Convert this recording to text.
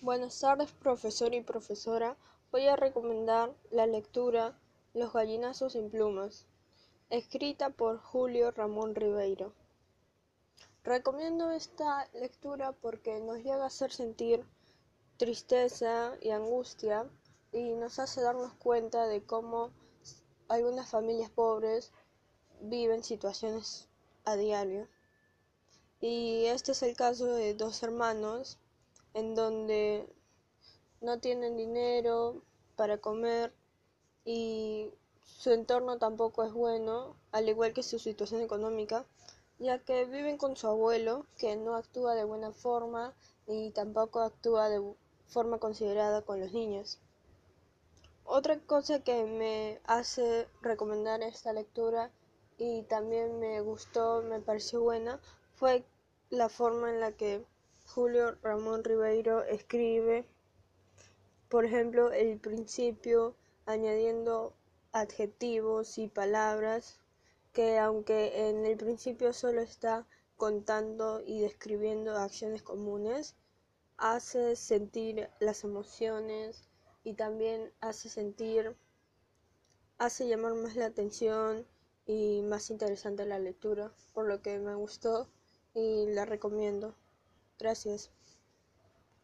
Buenas tardes, profesor y profesora. Voy a recomendar la lectura Los gallinazos sin plumas, escrita por Julio Ramón Ribeiro. Recomiendo esta lectura porque nos llega a hacer sentir tristeza y angustia y nos hace darnos cuenta de cómo algunas familias pobres viven situaciones a diario. Y este es el caso de dos hermanos en donde no tienen dinero para comer y su entorno tampoco es bueno, al igual que su situación económica, ya que viven con su abuelo, que no actúa de buena forma y tampoco actúa de forma considerada con los niños. Otra cosa que me hace recomendar esta lectura y también me gustó, me pareció buena, fue la forma en la que Julio Ramón Ribeiro escribe, por ejemplo, el principio añadiendo adjetivos y palabras que aunque en el principio solo está contando y describiendo acciones comunes, hace sentir las emociones y también hace sentir, hace llamar más la atención y más interesante la lectura, por lo que me gustó y la recomiendo. Gracias.